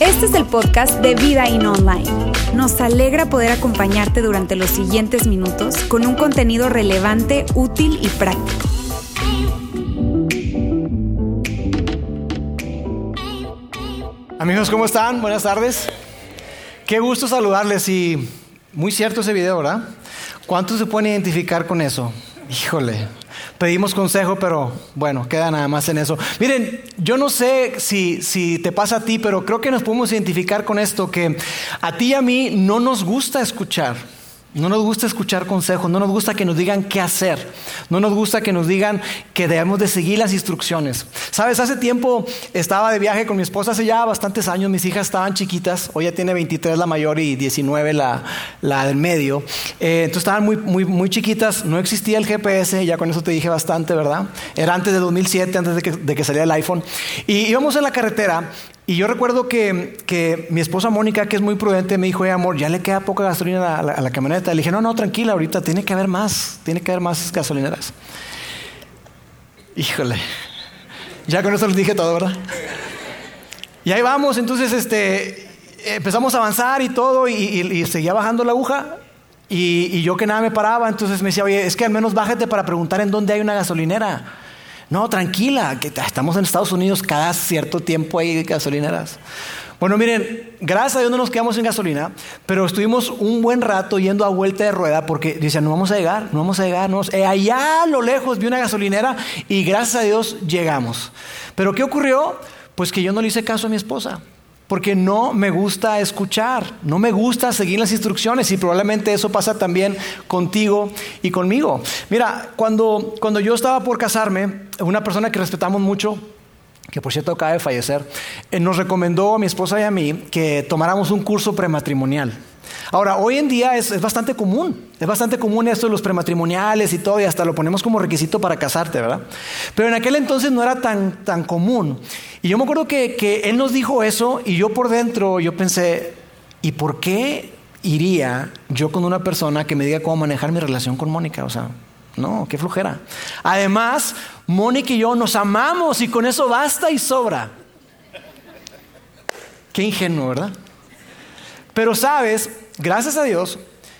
Este es el podcast de Vida In Online. Nos alegra poder acompañarte durante los siguientes minutos con un contenido relevante, útil y práctico. Amigos, ¿cómo están? Buenas tardes. Qué gusto saludarles y muy cierto ese video, ¿verdad? ¿Cuántos se pueden identificar con eso? Híjole, pedimos consejo, pero bueno, queda nada más en eso. Miren, yo no sé si, si te pasa a ti, pero creo que nos podemos identificar con esto, que a ti y a mí no nos gusta escuchar. No nos gusta escuchar consejos, no nos gusta que nos digan qué hacer, no nos gusta que nos digan que debemos de seguir las instrucciones. Sabes, hace tiempo estaba de viaje con mi esposa, hace ya bastantes años, mis hijas estaban chiquitas, hoy ya tiene 23 la mayor y 19 la, la del medio, eh, entonces estaban muy, muy, muy chiquitas, no existía el GPS, ya con eso te dije bastante, ¿verdad? Era antes de 2007, antes de que, de que saliera el iPhone, y íbamos en la carretera y yo recuerdo que, que, mi esposa Mónica, que es muy prudente, me dijo, amor, ya le queda poca gasolina a la, la, camioneta. Le dije, no, no, tranquila, ahorita tiene que haber más, tiene que haber más gasolineras. Híjole, ya con eso les dije todo, ¿verdad? Y ahí vamos, entonces este, empezamos a avanzar y todo, y seguía bajando la aguja. Y, y yo que nada me paraba, entonces me decía, oye, es que al menos bájate para preguntar en dónde hay una gasolinera. No, tranquila, que estamos en Estados Unidos, cada cierto tiempo hay gasolineras. Bueno, miren, gracias a Dios no nos quedamos sin gasolina, pero estuvimos un buen rato yendo a vuelta de rueda porque decían, no vamos a llegar, no vamos a llegar. No, eh, allá a lo lejos vi una gasolinera y gracias a Dios llegamos. Pero ¿qué ocurrió? Pues que yo no le hice caso a mi esposa porque no me gusta escuchar, no me gusta seguir las instrucciones y probablemente eso pasa también contigo y conmigo. Mira, cuando, cuando yo estaba por casarme, una persona que respetamos mucho, que por cierto acaba de fallecer, eh, nos recomendó a mi esposa y a mí que tomáramos un curso prematrimonial. Ahora, hoy en día es, es, bastante común, es bastante común esto de los prematrimoniales y todo, y hasta lo ponemos como requisito para casarte, ¿verdad? Pero en aquel entonces no era tan, tan común. Y yo me acuerdo que, que él nos dijo eso, y yo por dentro, yo pensé, ¿y por qué iría yo con una persona que me diga cómo manejar mi relación con Mónica? O sea, no, qué flojera. Además, Mónica y yo nos amamos y con eso basta y sobra. Qué ingenuo, ¿verdad? Pero sabes, gracias a Dios,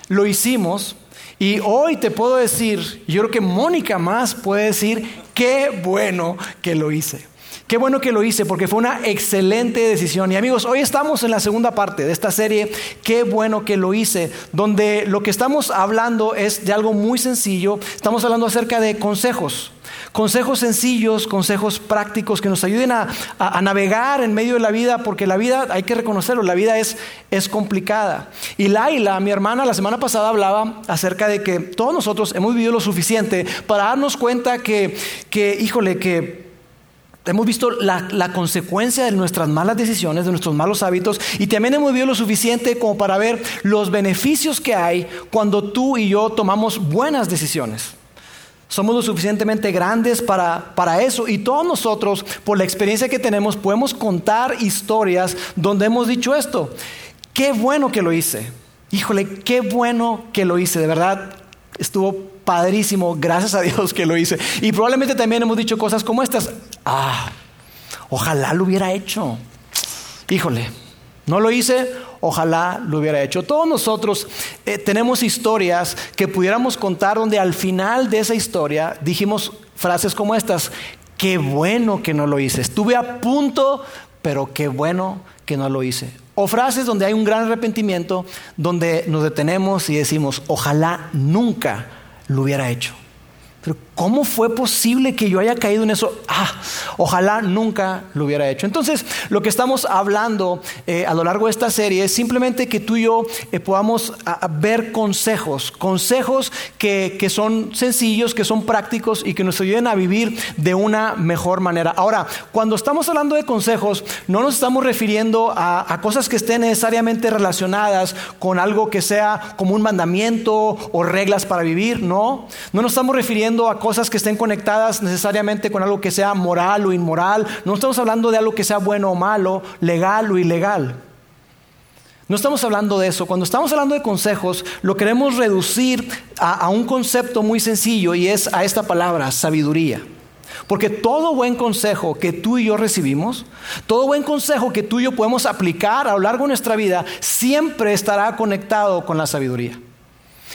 lo hicimos y hoy te puedo decir, yo creo que Mónica más puede decir, qué bueno que lo hice. Qué bueno que lo hice porque fue una excelente decisión. Y amigos, hoy estamos en la segunda parte de esta serie, Qué bueno que lo hice, donde lo que estamos hablando es de algo muy sencillo. Estamos hablando acerca de consejos. Consejos sencillos, consejos prácticos que nos ayuden a, a, navegar en medio de la vida, porque la vida, hay que reconocerlo, la vida es, es complicada. Y Laila, mi hermana, la semana pasada hablaba acerca de que todos nosotros hemos vivido lo suficiente para darnos cuenta que, que híjole, que Hemos visto la, consecuencia de nuestras malas decisiones, de nuestros malos hábitos, y también hemos vivido lo suficiente como para ver los beneficios que hay cuando tú y yo tomamos buenas decisiones. Somos lo suficientemente grandes para, para eso y todos nosotros, por la experiencia que tenemos, podemos contar historias donde hemos dicho esto. Qué bueno que lo hice. Híjole, qué bueno que lo hice. De verdad, estuvo padrísimo. Gracias a Dios que lo hice. Y probablemente también hemos dicho cosas como estas. Ah, ojalá lo hubiera hecho. Híjole, no lo hice, ojalá lo hubiera hecho. Todos nosotros eh, tenemos historias que pudiéramos contar donde al final de esa historia dijimos frases como estas, qué bueno que no lo hice. Estuve a punto, pero qué bueno que no lo hice. O frases donde hay un gran arrepentimiento, donde nos detenemos y decimos, ojalá nunca lo hubiera hecho. Pero ¿cómo fue posible que yo haya caído en eso? Ah, ojalá nunca lo hubiera hecho. Entonces, lo que estamos hablando eh, a lo largo de esta serie es simplemente que tú y yo eh, podamos ver consejos, consejos que, que, son sencillos, que son prácticos y que nos ayuden a vivir de una mejor manera. Ahora, cuando estamos hablando de consejos, no nos estamos refiriendo a, a cosas que estén necesariamente relacionadas con algo que sea como un mandamiento o reglas para vivir, no. No nos estamos refiriendo a cosas que estén conectadas necesariamente con algo que sea moral o inmoral. No estamos hablando de algo que sea bueno o malo, legal o ilegal. No estamos hablando de eso. Cuando estamos hablando de consejos, lo queremos reducir a, a un concepto muy sencillo y es a esta palabra, sabiduría. Porque todo buen consejo que tú y yo recibimos, todo buen consejo que tú y yo podemos aplicar a lo largo de nuestra vida, siempre estará conectado con la sabiduría.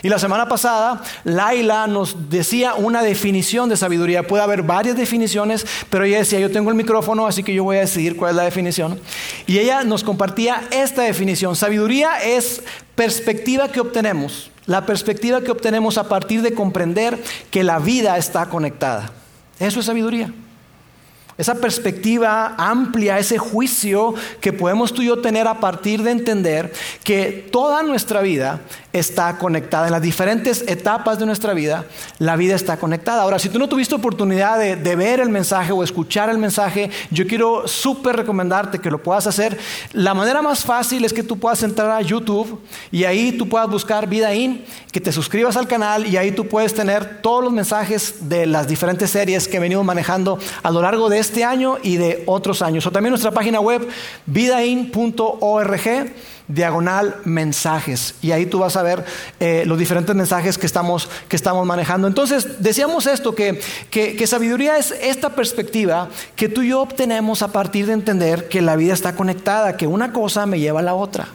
Y la semana pasada, Laila nos decía una definición de sabiduría. Puede haber varias definiciones, pero ella decía, yo tengo el micrófono, así que yo voy a decidir cuál es la definición. Y ella nos compartía esta definición. Sabiduría es perspectiva que obtenemos, la perspectiva que obtenemos a partir de comprender que la vida está conectada. Eso es sabiduría. Esa perspectiva amplia, ese juicio que podemos tú y yo tener a partir de entender que toda nuestra vida está conectada. En las diferentes etapas de nuestra vida, la vida está conectada. Ahora, si tú no tuviste oportunidad de, ver el mensaje o escuchar el mensaje, yo quiero súper recomendarte que lo puedas hacer. La manera más fácil es que tú puedas entrar a YouTube y ahí tú puedas buscar Vida In, que te suscribas al canal y ahí tú puedes tener todos los mensajes de las diferentes series que venimos manejando a lo largo de este año y de otros años. O también nuestra página web, vidain.org diagonal mensajes. Y ahí tú vas a ver eh, los diferentes mensajes que estamos, que estamos manejando. Entonces, decíamos esto, que, que, sabiduría es esta perspectiva que tú y yo obtenemos a partir de entender que la vida está conectada, que una cosa me lleva a la otra.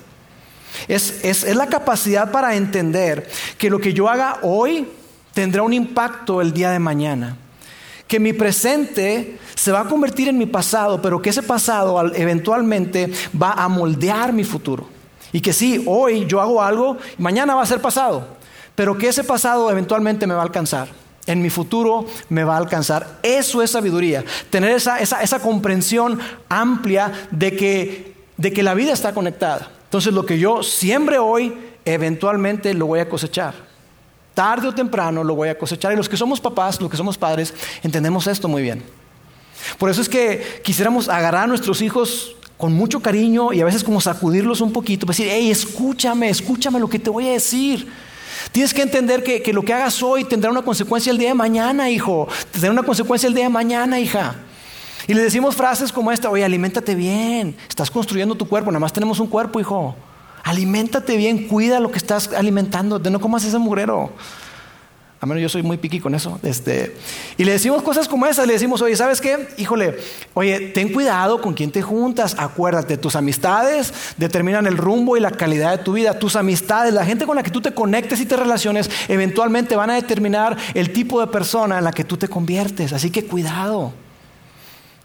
Es, es, es la capacidad para entender que lo que yo haga hoy tendrá un impacto el día de mañana que mi presente se va a convertir en mi pasado, pero que ese pasado eventualmente va a moldear mi futuro. Y que sí, hoy yo hago algo, mañana va a ser pasado, pero que ese pasado eventualmente me va a alcanzar. En mi futuro me va a alcanzar. Eso es sabiduría. Tener esa, esa, comprensión amplia de que, de que la vida está conectada. Entonces lo que yo siembre hoy, eventualmente lo voy a cosechar. Tarde o temprano lo voy a cosechar. Y los que somos papás, los que somos padres, entendemos esto muy bien. Por eso es que quisiéramos agarrar a nuestros hijos con mucho cariño y a veces como sacudirlos un poquito, para decir, hey, escúchame, escúchame lo que te voy a decir. Tienes que entender que, que, lo que hagas hoy tendrá una consecuencia el día de mañana, hijo. Tendrá una consecuencia el día de mañana, hija. Y le decimos frases como esta, oye, aliméntate bien, estás construyendo tu cuerpo, nada más tenemos un cuerpo, hijo. Aliméntate bien, cuida lo que estás alimentando, de no comas ese mugrero. A menos yo soy muy piqui con eso. Este, y le decimos cosas como esas. Le decimos, oye, ¿sabes qué? Híjole, oye, ten cuidado con quién te juntas. Acuérdate, tus amistades determinan el rumbo y la calidad de tu vida. Tus amistades, la gente con la que tú te conectes y te relaciones, eventualmente van a determinar el tipo de persona en la que tú te conviertes. Así que cuidado.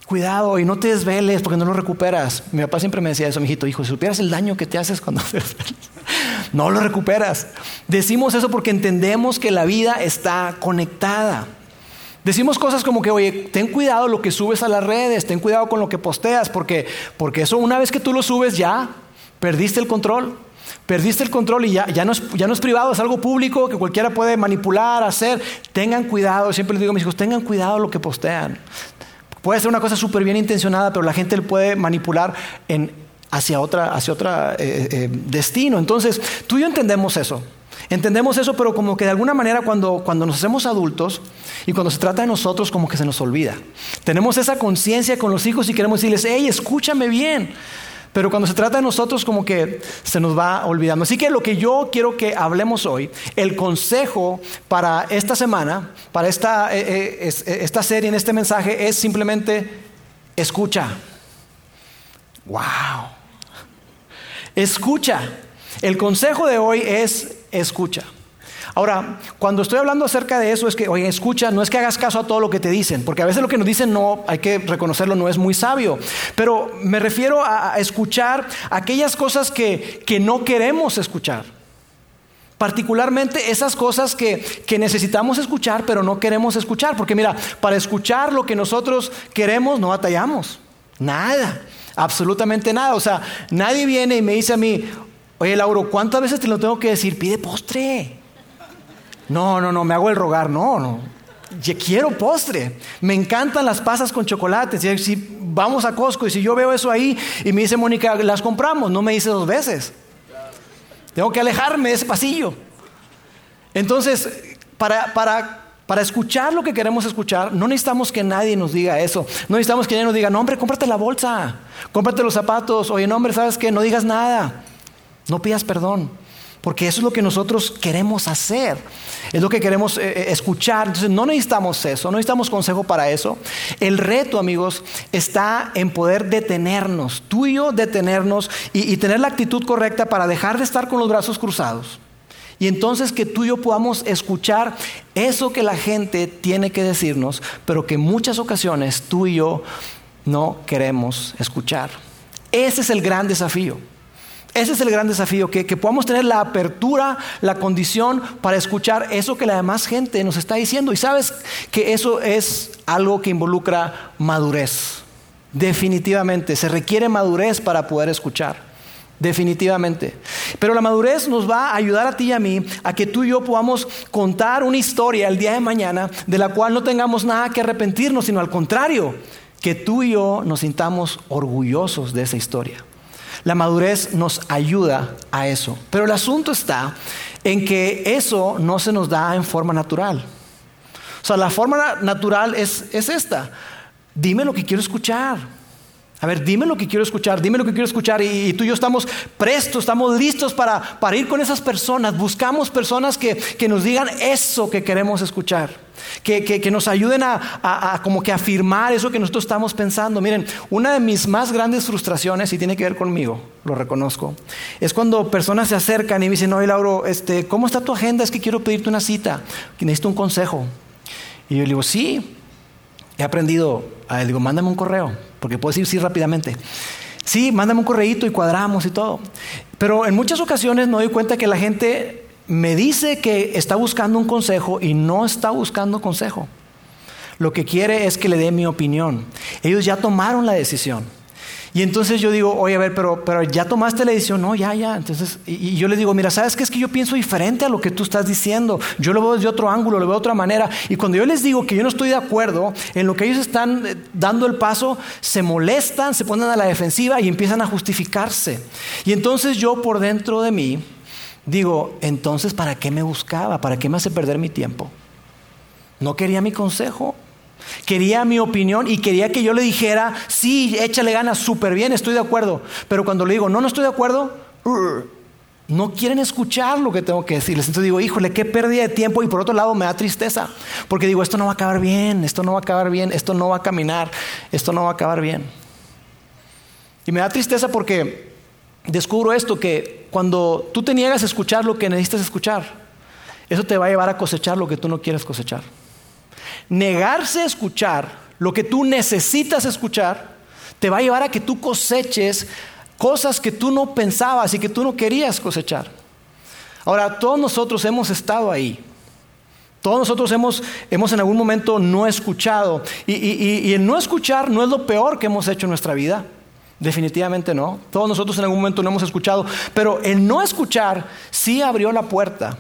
Cuidado y no te desveles porque no lo recuperas. Mi papá siempre me decía eso, mi hijito, hijo, si supieras el daño que te haces cuando te desvelas, no lo recuperas. Decimos eso porque entendemos que la vida está conectada. Decimos cosas como que, oye, ten cuidado lo que subes a las redes, ten cuidado con lo que posteas, porque, porque eso una vez que tú lo subes ya perdiste el control. Perdiste el control y ya, ya, no es, ya no es privado, es algo público que cualquiera puede manipular, hacer. Tengan cuidado, siempre les digo a mis hijos, tengan cuidado lo que postean. Puede ser una cosa súper bien intencionada, pero la gente le puede manipular hacia otra, hacia otra eh, eh, destino. Entonces, tú y yo entendemos eso. Entendemos eso, pero como que de alguna manera cuando, cuando nos hacemos adultos y cuando se trata de nosotros, como que se nos olvida. Tenemos esa conciencia con los hijos y queremos decirles, hey, escúchame bien. Pero cuando se trata de nosotros como que se nos va olvidando. Así que lo que yo quiero que hablemos hoy, el consejo para esta semana, para esta, eh, eh, eh, esta serie, en este mensaje, es simplemente escucha. ¡Wow! Escucha. El consejo de hoy es escucha. Ahora, cuando estoy hablando acerca de eso, es que, oye, escucha, no es que hagas caso a todo lo que te dicen, porque a veces lo que nos dicen no, hay que reconocerlo, no es muy sabio. Pero me refiero a, escuchar aquellas cosas que, que no queremos escuchar. Particularmente esas cosas que, que, necesitamos escuchar, pero no queremos escuchar. Porque mira, para escuchar lo que nosotros queremos, no batallamos. Nada, absolutamente nada. O sea, nadie viene y me dice a mí, oye Lauro, ¿cuántas veces te lo tengo que decir? Pide postre. No, no, no, me hago el rogar, no, no. Yo quiero postre. Me encantan las pasas con chocolate. Si, vamos a Costco y si yo veo eso ahí y me dice Mónica, las compramos, no me dice dos veces. Tengo que alejarme de ese pasillo. Entonces, para, para, para escuchar lo que queremos escuchar, no necesitamos que nadie nos diga eso. No necesitamos que nadie nos diga, no, hombre, cómprate la bolsa, cómprate los zapatos. Oye, no, hombre, ¿sabes qué? No digas nada. No pidas perdón. Porque eso es lo que nosotros queremos hacer, es lo que queremos eh, eh, escuchar. Entonces no necesitamos eso, no necesitamos consejo para eso. El reto, amigos, está en poder detenernos, tú y yo detenernos y, y tener la actitud correcta para dejar de estar con los brazos cruzados. Y entonces que tú y yo podamos escuchar eso que la gente tiene que decirnos, pero que en muchas ocasiones tú y yo no queremos escuchar. Ese es el gran desafío. Ese es el gran desafío, que, podamos tener la apertura, la condición para escuchar eso que la demás gente nos está diciendo. Y sabes que eso es algo que involucra madurez. Definitivamente, se requiere madurez para poder escuchar. Definitivamente. Pero la madurez nos va a ayudar a ti y a mí a que tú y yo podamos contar una historia el día de mañana de la cual no tengamos nada que arrepentirnos, sino al contrario, que tú y yo nos sintamos orgullosos de esa historia. La madurez nos ayuda a eso. Pero el asunto está en que eso no se nos da en forma natural. O sea, la forma natural es, esta. Dime lo que quiero escuchar. A ver, dime lo que quiero escuchar, dime lo que quiero escuchar. Y, tú y yo estamos prestos, estamos listos para, para ir con esas personas. Buscamos personas que, que nos digan eso que queremos escuchar que, nos ayuden a, como que afirmar eso que nosotros estamos pensando. Miren, una de mis más grandes frustraciones, y tiene que ver conmigo, lo reconozco, es cuando personas se acercan y me dicen, oye Lauro, este, ¿cómo está tu agenda? Es que quiero pedirte una cita, que necesito un consejo. Y yo le digo, sí, he aprendido, le digo, mándame un correo, porque puedes decir sí rápidamente. Sí, mándame un correíto y cuadramos y todo. Pero en muchas ocasiones me doy cuenta que la gente me dice que está buscando un consejo y no está buscando consejo. Lo que quiere es que le dé mi opinión. Ellos ya tomaron la decisión. Y entonces yo digo, oye, a ver, pero, pero ya tomaste la decisión. No, ya, ya. Entonces, y, yo le digo, mira, ¿sabes qué? Es que yo pienso diferente a lo que tú estás diciendo. Yo lo veo desde otro ángulo, lo veo de otra manera. Y cuando yo les digo que yo no estoy de acuerdo en lo que ellos están eh, dando el paso, se molestan, se ponen a la defensiva y empiezan a justificarse. Y entonces yo por dentro de mí Digo, entonces, ¿para qué me buscaba? ¿Para qué me hace perder mi tiempo? No quería mi consejo. Quería mi opinión y quería que yo le dijera, sí, échale ganas, súper bien, estoy de acuerdo. Pero cuando le digo, no, no estoy de acuerdo, no quieren escuchar lo que tengo que decirles. Entonces digo, híjole, qué pérdida de tiempo. Y por otro lado me da tristeza, porque digo, esto no va a acabar bien, esto no va a acabar bien, esto no va a caminar, esto no va a acabar bien. Y me da tristeza porque descubro esto, que cuando tú te niegas a escuchar lo que necesitas escuchar, eso te va a llevar a cosechar lo que tú no quieres cosechar. Negarse a escuchar lo que tú necesitas escuchar, te va a llevar a que tú coseches cosas que tú no pensabas y que tú no querías cosechar. Ahora, todos nosotros hemos estado ahí. Todos nosotros hemos, hemos en algún momento no escuchado. Y, y el no escuchar no es lo peor que hemos hecho en nuestra vida. Definitivamente no. Todos nosotros en algún momento no hemos escuchado, pero el no escuchar sí abrió la puerta,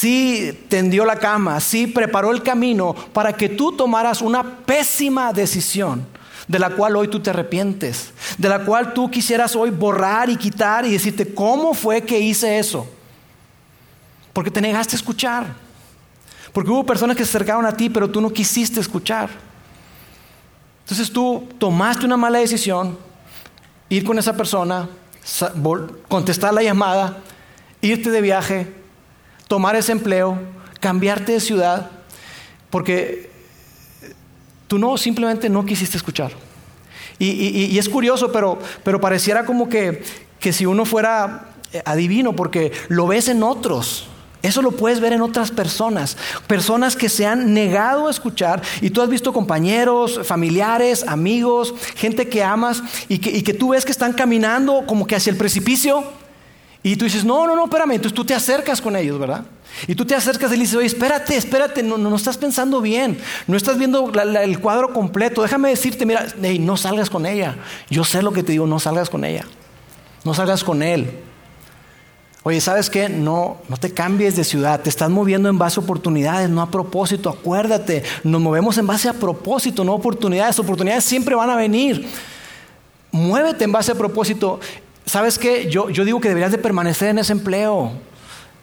sí tendió la cama, sí preparó el camino para que tú tomaras una pésima decisión de la cual hoy tú te arrepientes, de la cual tú quisieras hoy borrar y quitar y decirte, ¿cómo fue que hice eso? Porque te negaste a escuchar, porque hubo personas que se acercaron a ti, pero tú no quisiste escuchar. Entonces tú tomaste una mala decisión, ir con esa persona, contestar la llamada, irte de viaje, tomar ese empleo, cambiarte de ciudad, porque tú no simplemente no quisiste escuchar. Y, es curioso, pero, pero pareciera como que, que si uno fuera adivino, porque lo ves en otros. Eso lo puedes ver en otras personas, personas que se han negado a escuchar y tú has visto compañeros, familiares, amigos, gente que amas y que, tú ves que están caminando como que hacia el precipicio y tú dices, no, no, no, espérame, entonces tú te acercas con ellos, ¿verdad? Y tú te acercas y le dices, oye, espérate, espérate, no, no, estás pensando bien, no estás viendo el cuadro completo, déjame decirte, mira, no salgas con ella, yo sé lo que te digo, no salgas con ella, no salgas con él. Oye, ¿sabes qué? No, no te cambies de ciudad, te estás moviendo en base a oportunidades, no a propósito. Acuérdate, nos movemos en base a propósito, no oportunidades. Oportunidades siempre van a venir. Muévete en base a propósito. ¿Sabes qué? Yo, yo digo que deberías de permanecer en ese empleo.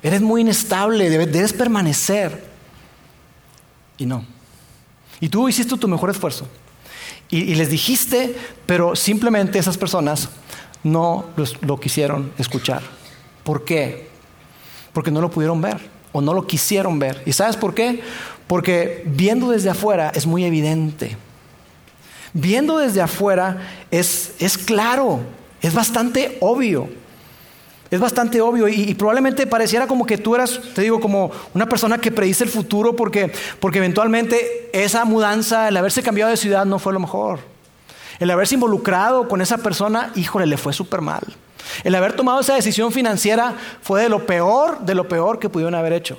Eres muy inestable, debes, permanecer. Y no. Y tú hiciste tu mejor esfuerzo. Y, les dijiste, pero simplemente esas personas no lo quisieron escuchar. ¿Por qué? porque no lo pudieron ver o no lo quisieron ver. ¿Y sabes por qué? Porque viendo desde afuera es muy evidente. Viendo desde afuera es, es claro, es bastante obvio. Es bastante obvio y, probablemente pareciera como que tú eras, te digo, como una persona que predice el futuro porque, porque eventualmente esa mudanza, el haberse cambiado de ciudad no fue lo mejor. El haberse involucrado con esa persona, híjole, le fue súper mal. El haber tomado esa decisión financiera fue de lo peor, de lo peor que pudieron haber hecho.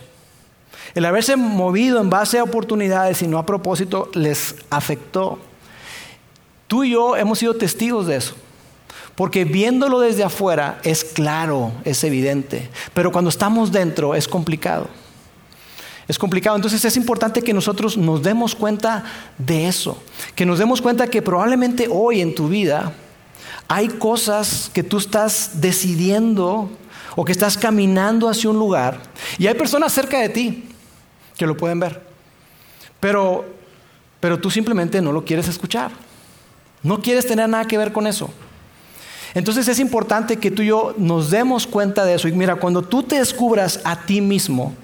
El haberse movido en base a oportunidades y no a propósito les afectó. Tú y yo hemos sido testigos de eso. Porque viéndolo desde afuera es claro, es evidente, pero cuando estamos dentro es complicado. Es complicado, entonces es importante que nosotros nos demos cuenta de eso, que nos demos cuenta que probablemente hoy en tu vida hay cosas que tú estás decidiendo o que estás caminando hacia un lugar y hay personas cerca de ti que lo pueden ver, pero, pero tú simplemente no lo quieres escuchar, no quieres tener nada que ver con eso. Entonces es importante que tú y yo nos demos cuenta de eso. Y mira, cuando tú te descubras a ti mismo,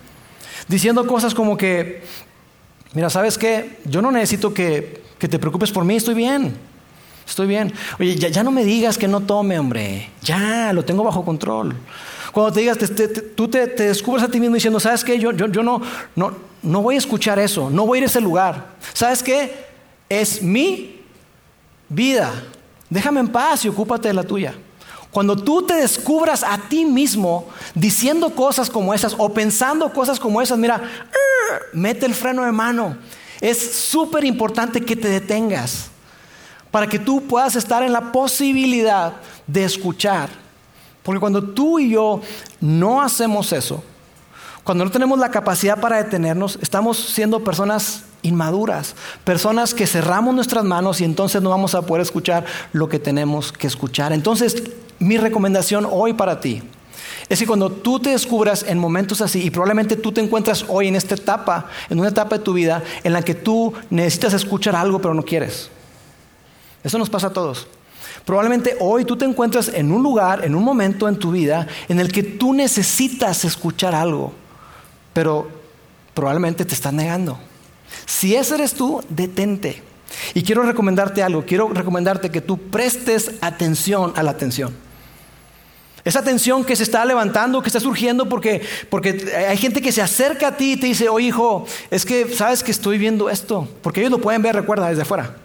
diciendo cosas como que, mira, ¿sabes qué? Yo no necesito que, te preocupes por mí, estoy bien. Estoy bien. Oye, ya, no me digas que no tome, hombre. Ya, lo tengo bajo control. Cuando te digas, tú te, descubres a ti mismo diciendo, ¿sabes qué? Yo, yo, yo no, no, no voy a escuchar eso, no voy a ir a ese lugar. ¿Sabes qué? Es mi vida. Déjame en paz y ocúpate de la tuya. Cuando tú te descubras a ti mismo diciendo cosas como esas o pensando cosas como esas, mira, mete el freno de mano. Es súper importante que te detengas para que tú puedas estar en la posibilidad de escuchar. Porque cuando tú y yo no hacemos eso, cuando no tenemos la capacidad para detenernos, estamos siendo personas inmaduras, personas que cerramos nuestras manos y entonces no vamos a poder escuchar lo que tenemos que escuchar. Entonces, mi recomendación hoy para ti es que cuando tú te descubras en momentos así, y probablemente tú te encuentras hoy en esta etapa, en una etapa de tu vida en la que tú necesitas escuchar algo pero no quieres. Eso nos pasa a todos. Probablemente hoy tú te encuentras en un lugar, en un momento en tu vida en el que tú necesitas escuchar algo, pero probablemente te estás negando. Si ese eres tú, detente. Y quiero recomendarte algo, quiero recomendarte que tú prestes atención a la atención. Esa atención que se está levantando, que está surgiendo porque, porque hay gente que se acerca a ti y te dice, oye hijo, es que sabes que estoy viendo esto, porque ellos lo pueden ver, recuerda, desde afuera.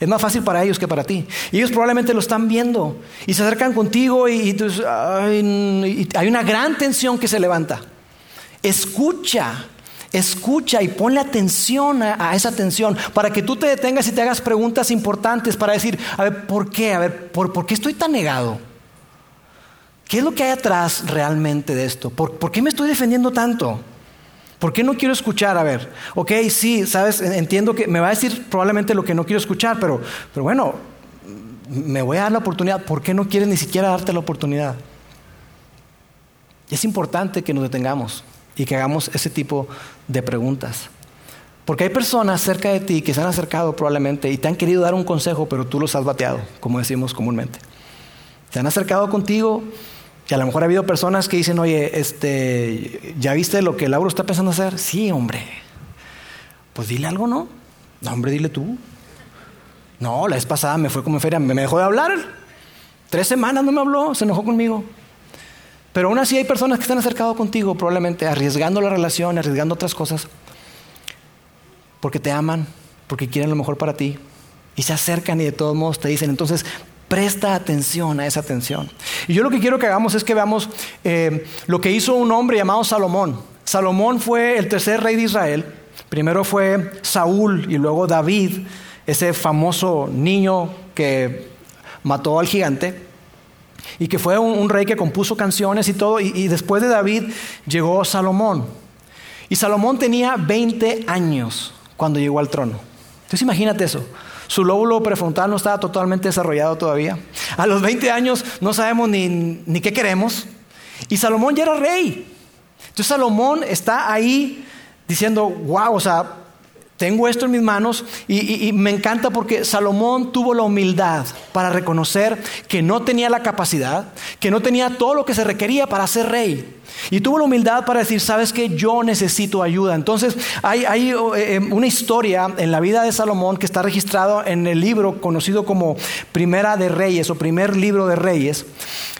Es más fácil para ellos que para ti. Y ellos probablemente lo están viendo y se acercan contigo y hay una gran tensión que se levanta. Escucha Escucha y ponle atención a, esa atención para que tú te detengas y te hagas preguntas importantes para decir, a ver, ¿por qué? A ver, ¿por, qué estoy tan negado? ¿Qué es lo que hay atrás realmente de esto? ¿Por, qué me estoy defendiendo tanto? ¿Por qué no quiero escuchar? A ver, ok, sí, sabes, entiendo que me va a decir probablemente lo que no quiero escuchar, pero, pero bueno, me voy a dar la oportunidad. ¿Por qué no quieres ni siquiera darte la oportunidad? Es importante que nos detengamos y que hagamos ese tipo de preguntas. Porque hay personas cerca de ti que se han acercado probablemente y te han querido dar un consejo, pero tú los has bateado, como decimos comúnmente. Se han acercado contigo y a lo mejor ha habido personas que dicen, oye, este, ¿ya viste lo que Lauro está pensando hacer? Sí, hombre. Pues dile algo, ¿no? No, hombre, dile tú. No, la vez pasada me fue como feria, me dejó de hablar. Tres semanas no me habló, se enojó conmigo. Pero aún así hay personas que están acercado contigo, probablemente arriesgando la relación, arriesgando otras cosas, porque te aman, porque quieren lo mejor para ti, y se acercan y de todos modos te dicen, entonces presta atención a esa atención. Y yo lo que quiero que hagamos es que veamos eh, lo que hizo un hombre llamado Salomón. Salomón fue el tercer rey de Israel. Primero fue Saúl y luego David, ese famoso niño que mató al gigante y que fue un, rey que compuso canciones y todo, y, después de David llegó Salomón. Y Salomón tenía 20 años cuando llegó al trono. Entonces imagínate eso. Su lóbulo prefrontal no estaba totalmente desarrollado todavía. A los 20 años no sabemos ni, ni qué queremos. Y Salomón ya era rey. Entonces Salomón está ahí diciendo, wow, o sea, tengo esto en mis manos y, me encanta porque Salomón tuvo la humildad para reconocer que no tenía la capacidad, que no tenía todo lo que se requería para ser rey. Y tuvo la humildad para decir, sabes que yo necesito ayuda. Entonces hay, eh, eh, una historia en la vida de Salomón que está registrado en el libro conocido como Primera de Reyes o primer libro de Reyes,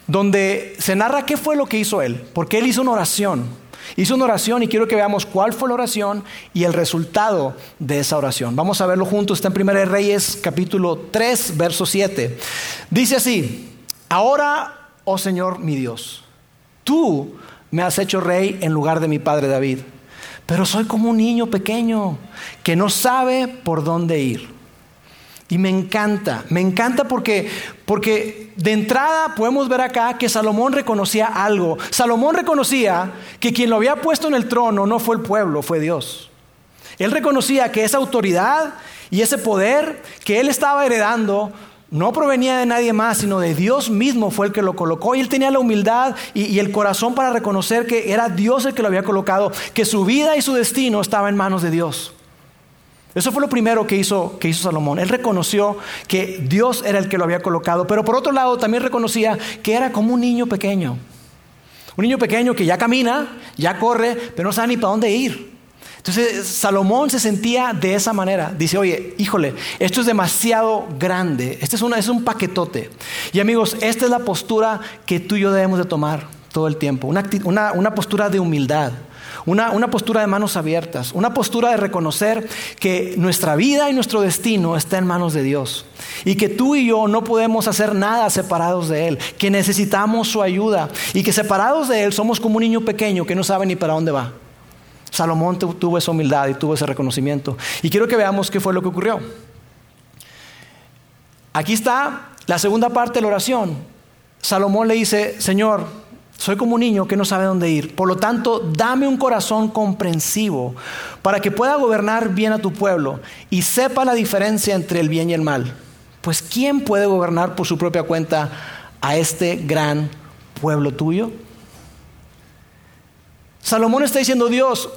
donde se narra qué fue lo que hizo él, porque él hizo una oración. Hizo una oración y quiero que veamos cuál fue la oración y el resultado de esa oración. Vamos a verlo juntos. Está en 1 Reyes capítulo 3, verso 7. Dice así, ahora, oh Señor mi Dios, tú me has hecho rey en lugar de mi padre David, pero soy como un niño pequeño que no sabe por dónde ir. Y me encanta, me encanta porque, porque de entrada podemos ver acá que Salomón reconocía algo. Salomón reconocía que quien lo había puesto en el trono no fue el pueblo, fue Dios. Él reconocía que esa autoridad y ese poder que él estaba heredando no provenía de nadie más, sino de Dios mismo fue el que lo colocó. Y él tenía la humildad y, y, el corazón para reconocer que era Dios el que lo había colocado, que su vida y su destino estaba en manos de Dios. Eso fue lo primero que hizo, que hizo Salomón. Él reconoció que Dios era el que lo había colocado, pero por otro lado también reconocía que era como un niño pequeño. Un niño pequeño que ya camina, ya corre, pero no sabe ni para dónde ir. Entonces Salomón se sentía de esa manera. Dice, oye, híjole, esto es demasiado grande. Este es, una, es un paquetote. Y amigos, esta es la postura que tú y yo debemos de tomar todo el tiempo. Una, una postura de humildad. Una, postura de manos abiertas, una postura de reconocer que nuestra vida y nuestro destino está en manos de Dios y que tú y yo no podemos hacer nada separados de Él, que necesitamos su ayuda y que separados de Él somos como un niño pequeño que no sabe ni para dónde va. Salomón tuvo esa humildad y tuvo ese reconocimiento. Y quiero que veamos qué fue lo que ocurrió. Aquí está la segunda parte de la oración. Salomón le dice, Señor, soy como un niño que no sabe dónde ir. Por lo tanto, dame un corazón comprensivo para que pueda gobernar bien a tu pueblo y sepa la diferencia entre el bien y el mal. Pues ¿quién puede gobernar por su propia cuenta a este gran pueblo tuyo? Salomón está diciendo, Dios,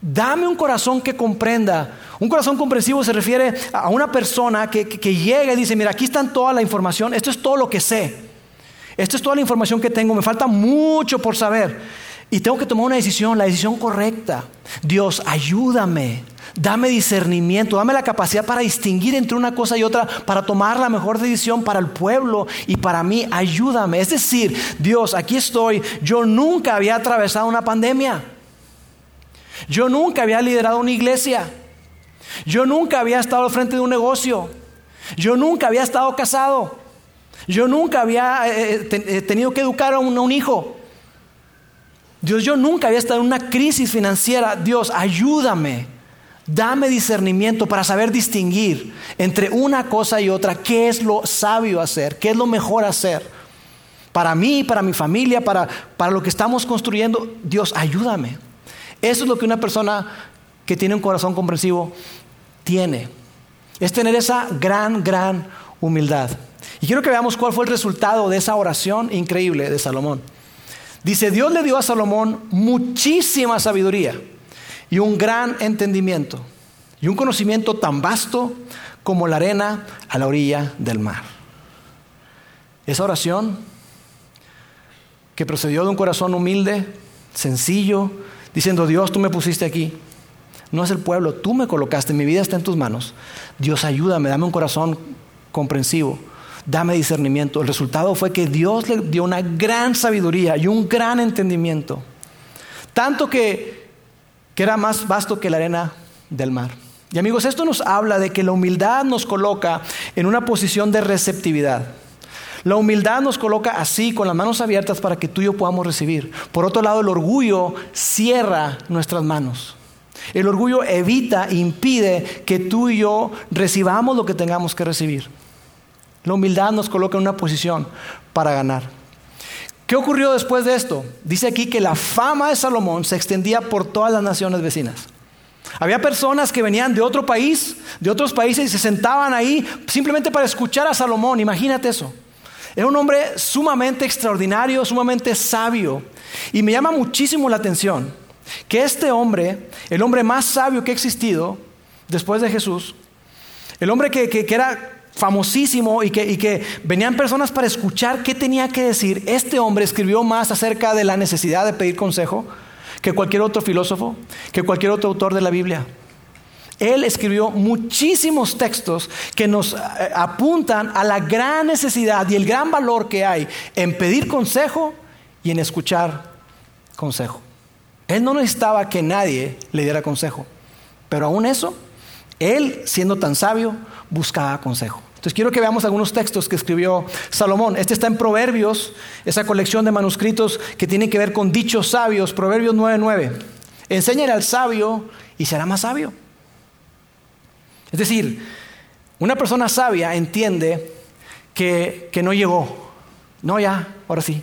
dame un corazón que comprenda. Un corazón comprensivo se refiere a una persona que, que llega y dice, mira, aquí está toda la información, esto es todo lo que sé. Esta es toda la información que tengo, me falta mucho por saber. Y tengo que tomar una decisión, la decisión correcta. Dios, ayúdame, dame discernimiento, dame la capacidad para distinguir entre una cosa y otra, para tomar la mejor decisión para el pueblo y para mí, ayúdame. Es decir, Dios, aquí estoy, yo nunca había atravesado una pandemia. Yo nunca había liderado una iglesia. Yo nunca había estado al frente de un negocio. Yo nunca había estado casado. Yo nunca había eh, eh, eh, tenido que educar a un, hijo. Dios, yo nunca había estado en una crisis financiera. Dios, ayúdame. Dame discernimiento para saber distinguir entre una cosa y otra, qué es lo sabio hacer, qué es lo mejor hacer. Para mí, para mi familia, para, para lo que estamos construyendo, Dios, ayúdame. Eso es lo que una persona que tiene un corazón comprensivo tiene. Es tener esa gran, gran humildad. Y quiero que veamos cuál fue el resultado de esa oración increíble de Salomón. Dice, Dios le dio a Salomón muchísima sabiduría y un gran entendimiento y un conocimiento tan vasto como la arena a la orilla del mar. Esa oración que procedió de un corazón humilde, sencillo, diciendo, Dios, tú me pusiste aquí. No es el pueblo, tú me colocaste, mi vida está en tus manos. Dios, ayúdame, dame un corazón comprensivo dame discernimiento. El resultado fue que Dios le dio una gran sabiduría y un gran entendimiento. Tanto que, que era más vasto que la arena del mar. Y amigos, esto nos habla de que la humildad nos coloca en una posición de receptividad. La humildad nos coloca así, con las manos abiertas para que tú y yo podamos recibir. Por otro lado, el orgullo cierra nuestras manos. El orgullo evita, impide que tú y yo recibamos lo que tengamos que recibir. La humildad nos coloca en una posición para ganar. ¿Qué ocurrió después de esto? Dice aquí que la fama de Salomón se extendía por todas las naciones vecinas. Había personas que venían de otro país, de otros países y se sentaban ahí simplemente para escuchar a Salomón. Imagínate eso. Era un hombre sumamente extraordinario, sumamente sabio. Y me llama muchísimo la atención que este hombre, el hombre más sabio que ha existido, después de Jesús, el hombre que, era famosísimo y que, y que, venían personas para escuchar qué tenía que decir, este hombre escribió más acerca de la necesidad de pedir consejo que cualquier otro filósofo, que cualquier otro autor de la Biblia. Él escribió muchísimos textos que nos eh, apuntan a la gran necesidad y el gran valor que hay en pedir consejo y en escuchar consejo. Él no necesitaba que nadie le diera consejo, pero aún eso, él siendo tan sabio, buscaba consejo. Entonces quiero que veamos algunos textos que escribió Salomón. Este está en Proverbios, esa colección de manuscritos que tienen que ver con dichos sabios, Proverbios 9:9. Enséñale al sabio y será más sabio. Es decir, una persona sabia entiende que, no llegó. No, ya, ahora sí.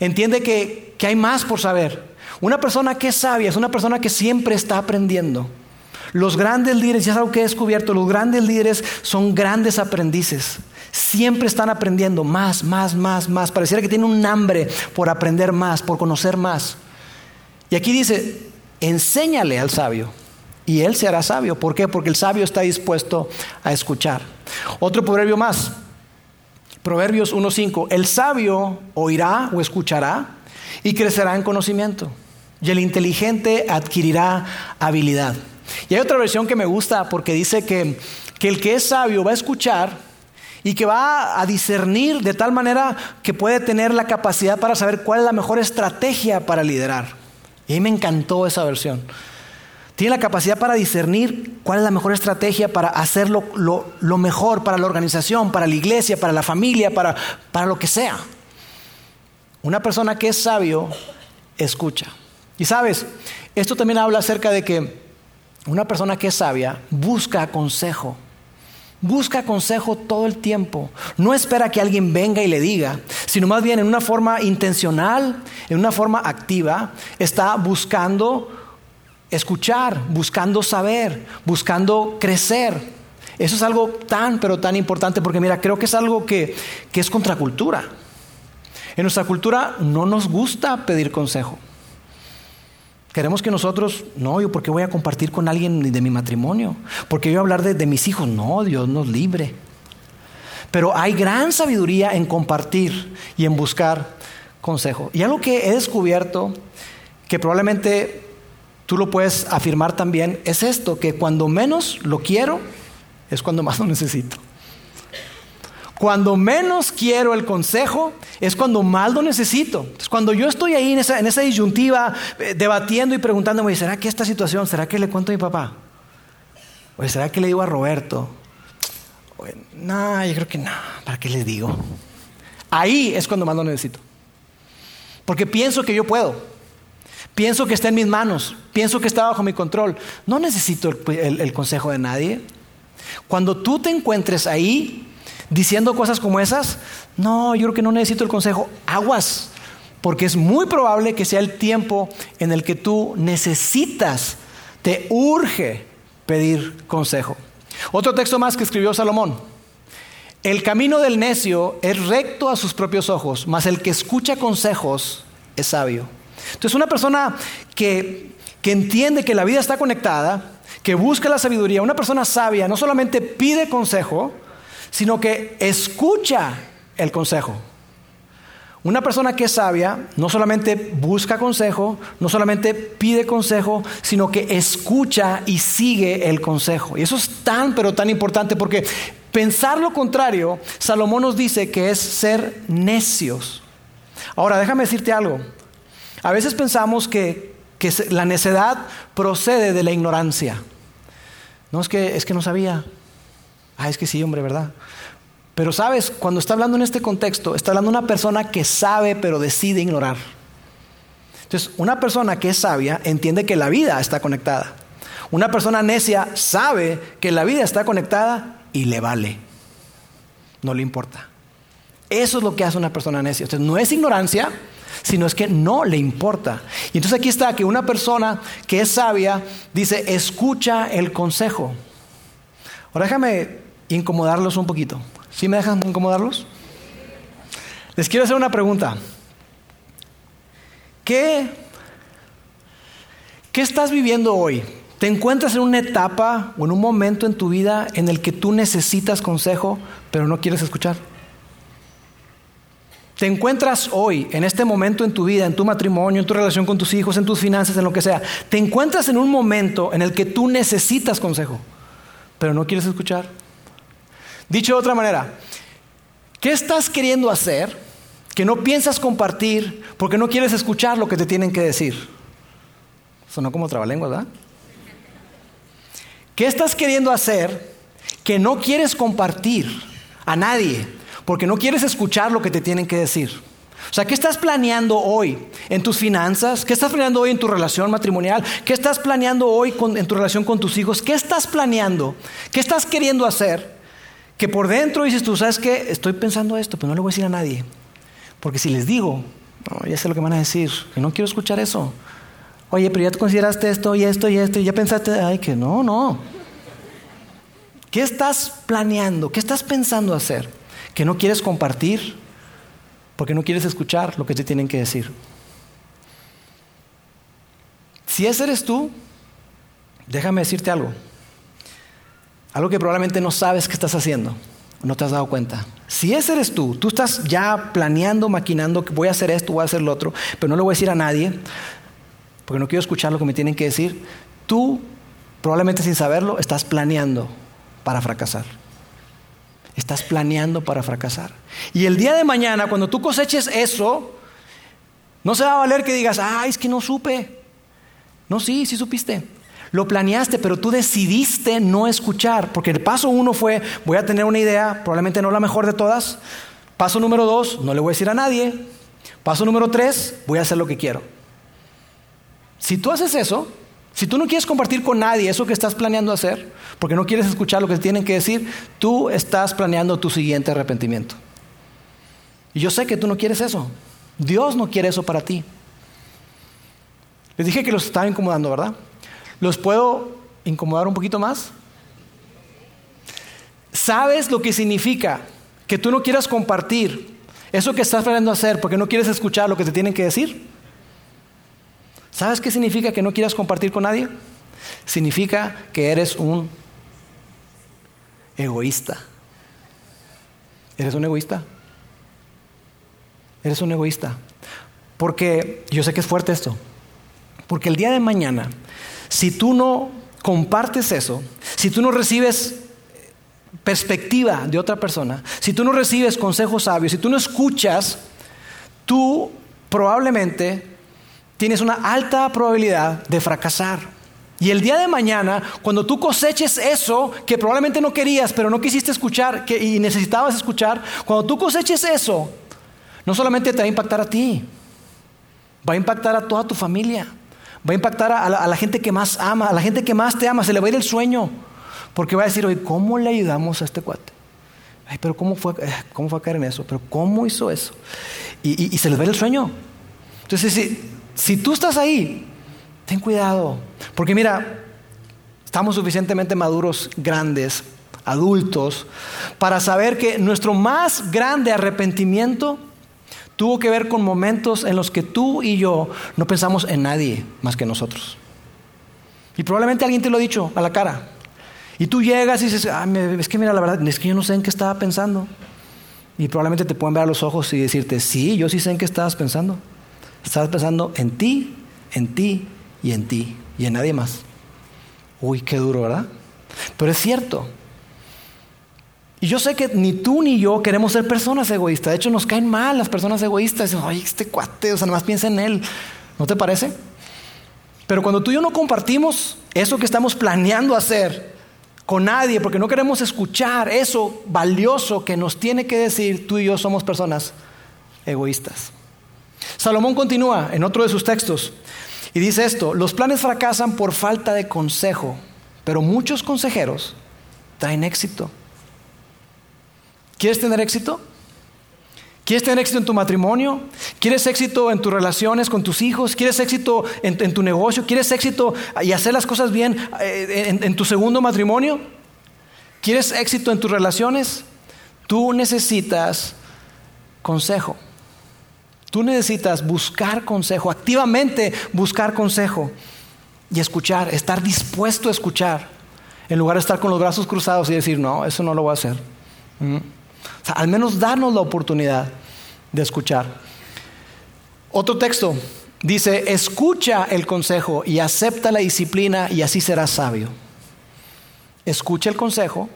Entiende que, que hay más por saber. Una persona que es sabia es una persona que siempre está aprendiendo. Los grandes líderes, ya es algo que he descubierto, los grandes líderes son grandes aprendices. Siempre están aprendiendo más, más, más, más. Pareciera que tienen un hambre por aprender más, por conocer más. Y aquí dice, enséñale al sabio y él se hará sabio. ¿Por qué? Porque el sabio está dispuesto a escuchar. Otro proverbio más. Proverbios 1.5. El sabio oirá o escuchará y crecerá en conocimiento. Y el inteligente adquirirá habilidad. Y hay otra versión que me gusta porque dice que, que el que es sabio va a escuchar y que va a discernir de tal manera que puede tener la capacidad para saber cuál es la mejor estrategia para liderar. Y me encantó esa versión. Tiene la capacidad para discernir cuál es la mejor estrategia para hacerlo lo, mejor para la organización, para la iglesia, para la familia, para, para lo que sea. Una persona que es sabio, escucha. Y sabes, esto también habla acerca de que una persona que es sabia busca consejo. Busca consejo todo el tiempo. No espera que alguien venga y le diga, sino más bien en una forma intencional, en una forma activa, está buscando escuchar, buscando saber, buscando crecer. Eso es algo tan, pero tan importante porque mira, creo que es algo que, que es contracultura. En nuestra cultura no nos gusta pedir consejo. Queremos que nosotros, no, yo porque voy a compartir con alguien de mi matrimonio, porque voy a hablar de, de mis hijos, no, Dios nos libre. Pero hay gran sabiduría en compartir y en buscar consejo. Y algo que he descubierto, que probablemente tú lo puedes afirmar también, es esto, que cuando menos lo quiero, es cuando más lo necesito. Cuando menos quiero el consejo, es cuando más lo necesito. cuando yo estoy ahí en esa, disyuntiva, eh, debatiendo y preguntándome, ¿será que esta situación, será que le cuento a mi papá? ¿O será que le digo a Roberto? no, yo creo que no, ¿para qué le digo? Ahí es cuando más lo necesito. Porque pienso que yo puedo. Pienso que está en mis manos, pienso que está bajo mi control. No necesito el, consejo de nadie. Cuando tú te encuentres ahí diciendo cosas como esas, no, yo creo que no necesito el consejo. Aguas, porque es muy probable que sea el tiempo en el que tú necesitas, te urge pedir consejo. Otro texto más que escribió Salomón. El camino del necio es recto a sus propios ojos, mas el que escucha consejos es sabio. Entonces una persona que, entiende que la vida está conectada, que busca la sabiduría, una persona sabia no solamente pide consejo, sino que escucha el consejo. Una persona que es sabia no solamente busca consejo, no solamente pide consejo, sino que escucha y sigue el consejo. Y eso es tan, pero tan importante porque pensar lo contrario, Salomón nos dice que es ser necios. Ahora, déjame decirte algo. A veces pensamos que, la necedad procede de la ignorancia. No es que, es que no sabía. Ah, es que sí, hombre, ¿verdad? Pero sabes, cuando está hablando en este contexto, está hablando una persona que sabe pero decide ignorar. Entonces, una persona que es sabia entiende que la vida está conectada. Una persona necia sabe que la vida está conectada y le vale. No le importa. Eso es lo que hace una persona necia. Entonces, no es ignorancia, sino es que no le importa. Y entonces aquí está que una persona que es sabia dice, escucha el consejo. Ahora déjame incomodarlos un poquito. ¿Sí me dejan incomodarlos? Les quiero hacer una pregunta. ¿Qué, qué estás viviendo hoy ¿Te encuentras en una etapa o en un momento en tu vida en el que tú necesitas consejo, pero no quieres escuchar? Te encuentras hoy, en este momento en tu vida, en tu matrimonio, en tu relación con tus hijos, en tus finanzas, en lo que sea. Te encuentras en un momento en el que tú necesitas consejo, pero no quieres escuchar. Dicho de otra manera, ¿qué estás queriendo hacer que no piensas compartir porque no quieres escuchar lo que te tienen que decir? Sonó como trabalenguas, ¿verdad? ¿Qué estás queriendo hacer que no quieres compartir a nadie porque no quieres escuchar lo que te tienen que decir. O sea, ¿qué estás planeando hoy en tus finanzas? ¿Qué estás planeando hoy en tu relación matrimonial? ¿Qué estás planeando hoy en tu relación con tus hijos? ¿Qué estás planeando? ¿Qué estás queriendo hacer? Que por dentro dices tú, ¿sabes qué? Estoy pensando esto, pero no le voy a decir a nadie. Porque si les digo, ya sé lo que van a decir, y no quiero escuchar eso. Oye, pero ya te consideraste esto y esto y esto, y ya pensaste, ay, que no, no. ¿Qué estás planeando? ¿Qué estás pensando hacer? que no quieres compartir porque no quieres escuchar lo que te tienen que decir. Si ese eres tú, déjame decirte algo. Algo que probablemente no sabes que estás haciendo, no te has dado cuenta. Si ese eres tú, tú estás ya planeando, maquinando voy a hacer esto, voy a hacer lo otro, pero no le voy a decir a nadie, porque no quiero escuchar lo que me tienen que decir, tú probablemente sin saberlo estás planeando para fracasar. Estás planeando para fracasar. Y el día de mañana, cuando tú coseches eso, no se va a valer que digas, ay, es que no supe. No, sí, sí supiste. Lo planeaste, pero tú decidiste no escuchar, porque el paso uno fue, voy a tener una idea, probablemente no la mejor de todas. Paso número dos, no le voy a decir a nadie. Paso número tres, voy a hacer lo que quiero. Si tú haces eso, si tú no quieres compartir con nadie eso que estás planeando hacer, porque no quieres escuchar lo que tienen que decir, tú estás planeando tu siguiente arrepentimiento. Y yo sé que tú no quieres eso. Dios no quiere eso para ti. Les dije que los estaba incomodando, ¿verdad? ¿Los puedo incomodar un poquito más? ¿Sabes lo que significa que tú no quieras compartir eso que estás planeando hacer porque no quieres escuchar lo que te tienen que decir? ¿Sabes qué significa que no quieras compartir con nadie? Significa que eres un egoísta. ¿Eres un egoísta? Eres un egoísta. Porque yo sé que es fuerte esto. Porque el día de mañana, si tú no compartes eso, si tú no recibes perspectiva de otra persona, si tú no recibes consejos sabios, si tú no escuchas, tú probablemente tienes una alta probabilidad de fracasar. Y el día de mañana, cuando tú coseches eso que probablemente no querías, pero no quisiste escuchar que, y necesitabas escuchar, cuando tú coseches eso, no solamente te va a impactar a ti, va a impactar a toda tu familia, va a impactar a la, gente que más ama, a la gente que más te ama, se le va a ir el sueño, porque va a decir, oye, ¿cómo le ayudamos a este cuate? Ay, pero ¿cómo fue, eh, cómo fue a caer en eso? ¿Pero cómo hizo eso? Y, se les va a ir el sueño. Entonces, si, si tú estás ahí, ten cuidado. Porque mira, estamos suficientemente maduros, grandes, adultos, para saber que nuestro más grande arrepentimiento tuvo que ver con momentos en los que tú y yo no pensamos en nadie más que nosotros. Y probablemente alguien te lo ha dicho a la cara. Y tú llegas y dices, ah, es que mira, la verdad, es que yo no sé en qué estaba pensando. Y probablemente te pueden ver a los ojos y decirte, sí, yo sí sé en qué estabas pensando. Estás pensando en ti, en ti y en ti y en nadie más. Uy, qué duro, ¿verdad? Pero es cierto. Y yo sé que ni tú ni yo queremos ser personas egoístas. De hecho, nos caen mal las personas egoístas. Ay, este cuate, o sea, nada más piensa en él. ¿No te parece? Pero cuando tú y yo no compartimos eso que estamos planeando hacer con nadie, porque no queremos escuchar eso valioso que nos tiene que decir, tú y yo somos personas egoístas. Salomón continúa en otro de sus textos y dice esto, los planes fracasan por falta de consejo, pero muchos consejeros traen éxito. ¿Quieres tener éxito? ¿Quieres tener éxito en tu matrimonio? ¿Quieres éxito en tus relaciones con tus hijos? ¿Quieres éxito en, tu negocio? ¿Quieres éxito y hacer las cosas bien eh, en tu segundo matrimonio? ¿Quieres éxito en tus relaciones? Tú necesitas consejo. Tú necesitas buscar consejo, activamente buscar consejo. y escuchar, estar dispuesto a escuchar, en lugar de estar con los brazos cruzados y decir, no, eso no lo voy a hacer. Mm. Al menos darnos la oportunidad de escuchar. Otro texto dice, escucha el consejo y acepta la disciplina y así serás sabio. Escucha el consejo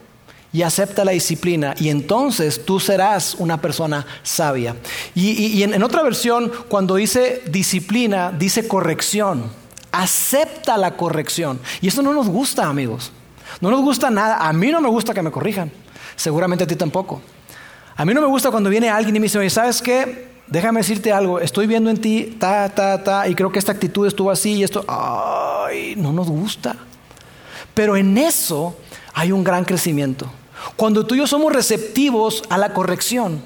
y acepta la disciplina y entonces tú serás una persona sabia. Y, en, otra versión, cuando dice disciplina, dice corrección. Acepta la corrección. Y eso no nos gusta, amigos. No nos gusta nada. A mí no me gusta que me corrijan. Seguramente a ti tampoco. A mí no me gusta cuando viene alguien y me dice, ¿sabes qué? Déjame decirte algo, estoy viendo en ti, ta, ta, ta, y creo que esta actitud estuvo así y esto, ay, no nos gusta. Pero en eso hay un gran crecimiento. Cuando tú y yo somos receptivos a la corrección,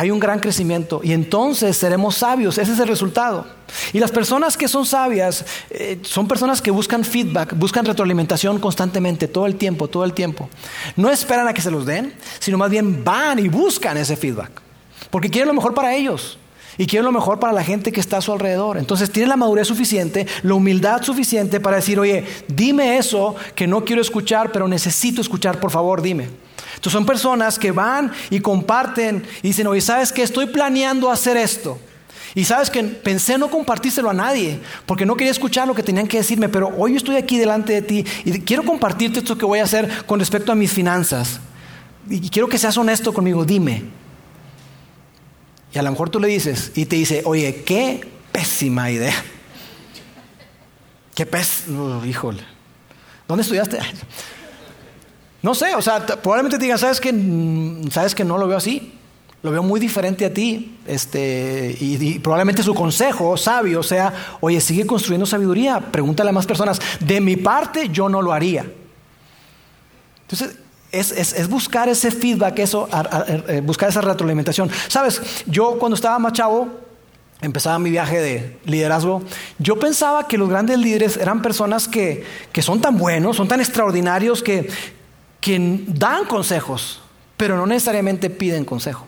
hay un gran crecimiento y entonces seremos sabios. Ese es el resultado. Y las personas que son sabias eh, son personas que buscan feedback, buscan retroalimentación constantemente, todo el tiempo, todo el tiempo. No esperan a que se los den, sino más bien van y buscan ese feedback. Porque quieren lo mejor para ellos y quieren lo mejor para la gente que está a su alrededor. Entonces tienen la madurez suficiente, la humildad suficiente para decir, oye, dime eso que no quiero escuchar, pero necesito escuchar, por favor, dime. Entonces son personas que van y comparten y dicen, oye, ¿sabes qué? Estoy planeando hacer esto. Y sabes que pensé no compartírselo a nadie, porque no quería escuchar lo que tenían que decirme, pero hoy estoy aquí delante de ti y quiero compartirte esto que voy a hacer con respecto a mis finanzas. Y quiero que seas honesto conmigo, dime. Y a lo mejor tú le dices y te dice, oye, qué pésima idea. Qué pésima, híjole. ¿Dónde estudiaste? No sé, o sea, probablemente te digan, ¿sabes que, mm, ¿sabes que no lo veo así? Lo veo muy diferente a ti. Este, y, probablemente su consejo sabio sea, oye, sigue construyendo sabiduría, pregúntale a más personas. De mi parte, yo no lo haría. Entonces, es, buscar ese feedback, eso, eh, buscar esa retroalimentación. Sabes, yo cuando estaba más chavo, empezaba mi viaje de liderazgo, yo pensaba que los grandes líderes eran personas que, que son tan buenos, son tan extraordinarios, que, que dan consejos, pero no necesariamente piden consejo.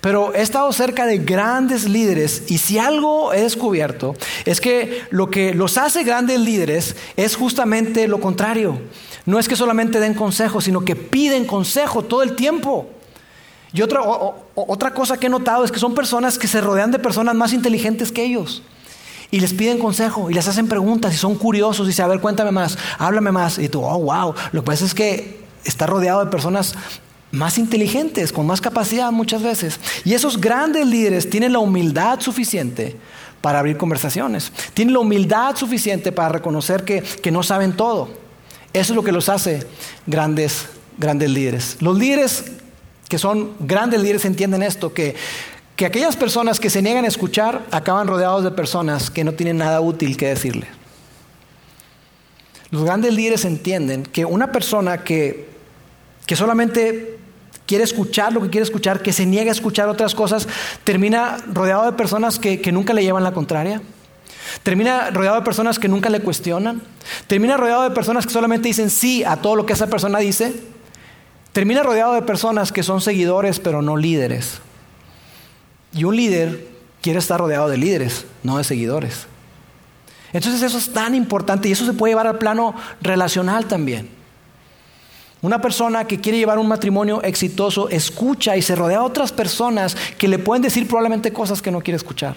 Pero he estado cerca de grandes líderes y si algo he descubierto es que lo que los hace grandes líderes es justamente lo contrario. No es que solamente den consejos, sino que piden consejo todo el tiempo. Y otra, otra cosa que he notado es que son personas que se rodean de personas más inteligentes que ellos. Y les piden consejo y les hacen preguntas y son curiosos y dicen, a ver, cuéntame más, háblame más. Y tú, oh, wow. Lo que pasa es que está rodeado de personas más inteligentes, con más capacidad muchas veces. Y esos grandes líderes tienen la humildad suficiente para abrir conversaciones. Tienen la humildad suficiente para reconocer que, que no saben todo. Eso es lo que los hace grandes, grandes líderes. Los líderes que son grandes líderes entienden esto, que que aquellas personas que se niegan a escuchar acaban rodeados de personas que no tienen nada útil que decirle. Los grandes líderes entienden que una persona que, que solamente quiere escuchar lo que quiere escuchar, que se niega a escuchar otras cosas, termina rodeado de personas que, que nunca le llevan la contraria. Termina rodeado de personas que nunca le cuestionan. Termina rodeado de personas que solamente dicen sí a todo lo que esa persona dice. Termina rodeado de personas que son seguidores pero no líderes. Y un líder quiere estar rodeado de líderes, no de seguidores. Entonces eso es tan importante y eso se puede llevar al plano relacional también. Una persona que quiere llevar un matrimonio exitoso escucha y se rodea de otras personas que le pueden decir probablemente cosas que no quiere escuchar.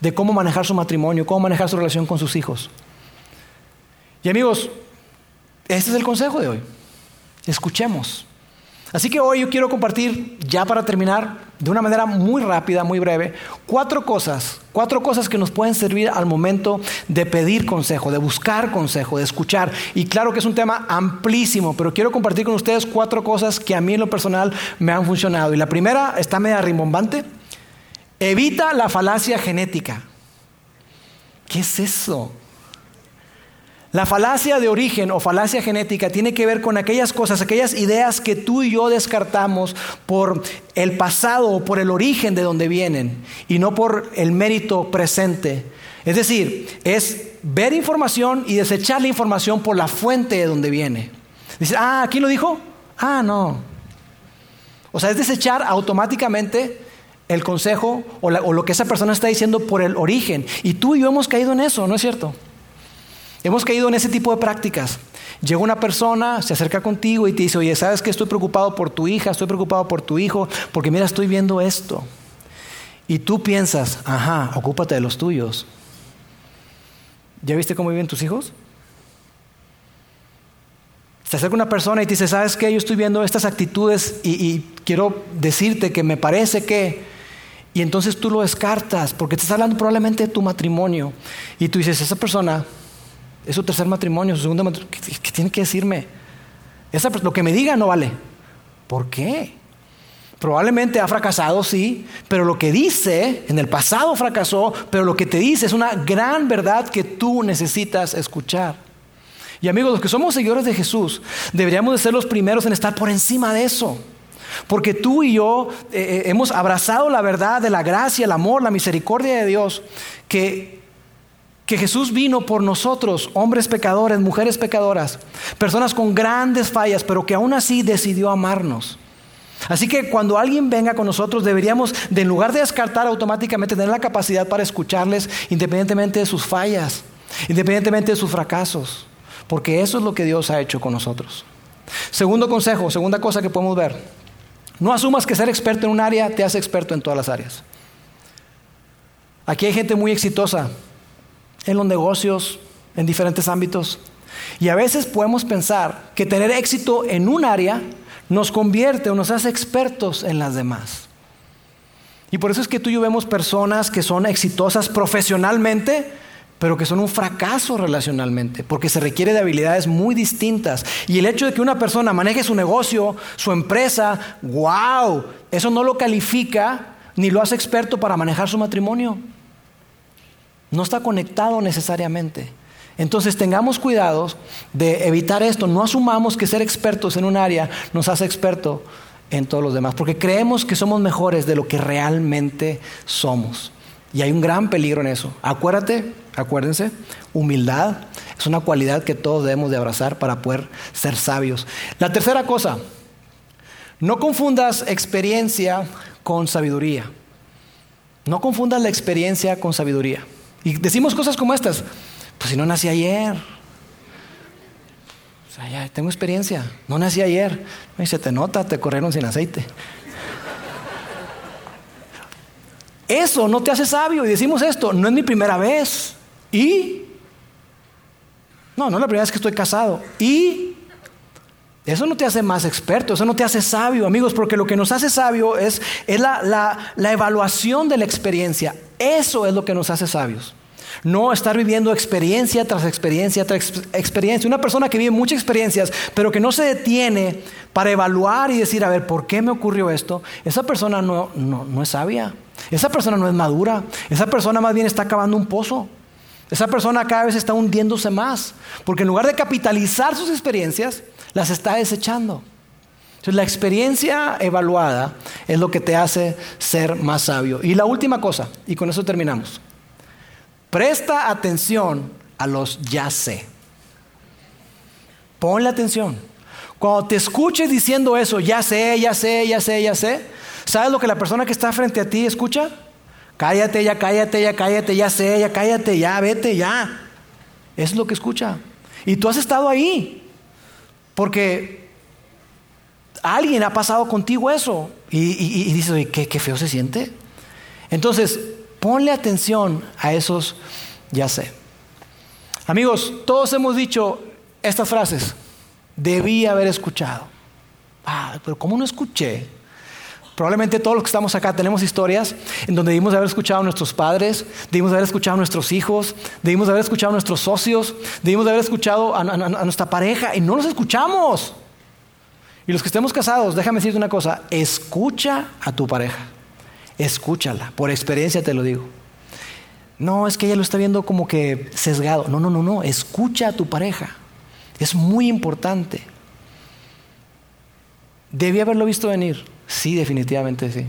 De cómo manejar su matrimonio, cómo manejar su relación con sus hijos. Y amigos, este es el consejo de hoy. Escuchemos. Así que hoy yo quiero compartir, ya para terminar, de una manera muy rápida, muy breve, cuatro cosas, cuatro cosas que nos pueden servir al momento de pedir consejo, de buscar consejo, de escuchar. Y claro que es un tema amplísimo, pero quiero compartir con ustedes cuatro cosas que a mí en lo personal me han funcionado. Y la primera está media rimbombante. Evita la falacia genética. ¿Qué es eso? La falacia de origen o falacia genética tiene que ver con aquellas cosas, aquellas ideas que tú y yo descartamos por el pasado o por el origen de donde vienen y no por el mérito presente. Es decir, es ver información y desechar la información por la fuente de donde viene. Dice, ah, ¿quién lo dijo? Ah, no. O sea, es desechar automáticamente el consejo o, o lo que esa persona está diciendo por el origen. Y tú y yo hemos caído en eso, ¿no es cierto? Hemos caído en ese tipo de prácticas. Llega una persona, se acerca contigo y te dice, oye, ¿sabes que estoy preocupado por tu hija, estoy preocupado por tu hijo, porque mira, estoy viendo esto. Y tú piensas, ajá, ocúpate de los tuyos. ¿Ya viste cómo viven tus hijos? Se acerca una persona y te dice, ¿sabes qué? Yo estoy viendo estas actitudes y, y quiero decirte que me parece que... Y entonces tú lo descartas porque te está hablando probablemente de tu matrimonio. Y tú dices, esa persona es su tercer matrimonio, su segundo matrimonio. ¿Qué, tiene que decirme? Esa, lo que me diga no vale. ¿Por qué? Probablemente ha fracasado, sí, pero lo que dice, en el pasado fracasó, pero lo que te dice es una gran verdad que tú necesitas escuchar. Y amigos, los que somos seguidores de Jesús, deberíamos de ser los primeros en estar por encima de eso. Porque tú y yo eh, eh, hemos abrazado la verdad de la gracia, el amor, la misericordia de Dios, que que Jesús vino por nosotros, hombres pecadores, mujeres pecadoras, personas con grandes fallas, pero que aún así decidió amarnos. Así que cuando alguien venga con nosotros deberíamos, de en lugar de descartar automáticamente, tener la capacidad para escucharles independientemente de sus fallas, independientemente de sus fracasos, porque eso es lo que Dios ha hecho con nosotros. Segundo consejo, segunda cosa que podemos ver, no asumas que ser experto en un área te hace experto en todas las áreas. Aquí hay gente muy exitosa en los negocios, en diferentes ámbitos. Y a veces podemos pensar que tener éxito en un área nos convierte o nos hace expertos en las demás. Y por eso es que tú y yo vemos personas que son exitosas profesionalmente, pero que son un fracaso relacionalmente, porque se requiere de habilidades muy distintas. Y el hecho de que una persona maneje su negocio, su empresa, wow, eso no lo califica ni lo hace experto para manejar su matrimonio. No está conectado necesariamente. Entonces tengamos cuidado de evitar esto. No asumamos que ser expertos en un área nos hace experto en todos los demás, porque creemos que somos mejores de lo que realmente somos. Y hay un gran peligro en eso. Acuérdate, acuérdense, humildad es una cualidad que todos debemos de abrazar para poder ser sabios. La tercera cosa, no confundas experiencia con sabiduría. No confundas la experiencia con sabiduría. Y decimos cosas como estas. Pues si no nací ayer. O sea, ya tengo experiencia. No nací ayer. Y se te nota, te corrieron sin aceite. Eso no te hace sabio. Y decimos esto, no es mi primera vez. Y... No, no es la primera vez que estoy casado. Y... Eso no te hace más experto, eso no te hace sabio, amigos, porque lo que nos hace sabio es, es la, la evaluación de la experiencia. Eso es lo que nos hace sabios. No estar viviendo experiencia tras experiencia tras experiencia. Una persona que vive muchas experiencias, pero que no se detiene para evaluar y decir, a ver, ¿por qué me ocurrió esto? Esa persona no, no, es sabia. Esa persona no es madura. Esa persona más bien está acabando un pozo. Esa persona cada vez está hundiéndose más. Porque en lugar de capitalizar sus experiencias, las está desechando. Entonces, la experiencia evaluada es lo que te hace ser más sabio. Y la última cosa, y con eso terminamos. Presta atención a los ya sé. Ponle atención. Cuando te escuches diciendo eso, ya sé, ya sé, ya sé, ya sé, ¿sabes lo que la persona que está frente a ti escucha? Cállate, ya cállate, ya cállate, ya sé, ya cállate, ya vete, ya. Es lo que escucha. Y tú has estado ahí. Porque alguien ha pasado contigo eso. Y, dices, ¿qué, qué feo se siente. Entonces, Ponle atención a esos ya sé. Amigos, todos hemos dicho estas frases. Debí haber escuchado. Ah, pero ¿cómo no escuché? Probablemente todos los que estamos acá tenemos historias en donde debimos haber escuchado a nuestros padres, debimos haber escuchado a nuestros hijos, debimos haber escuchado a nuestros socios, debimos haber escuchado a, a nuestra pareja y no los escuchamos. Y los que estemos casados, déjame decirte una cosa, escucha a tu pareja escúchala, por experiencia te lo digo. No, es que ella lo está viendo como que sesgado. No, no, no, no, escucha a tu pareja. Es muy importante. ¿Debí haberlo visto venir? Sí, definitivamente sí.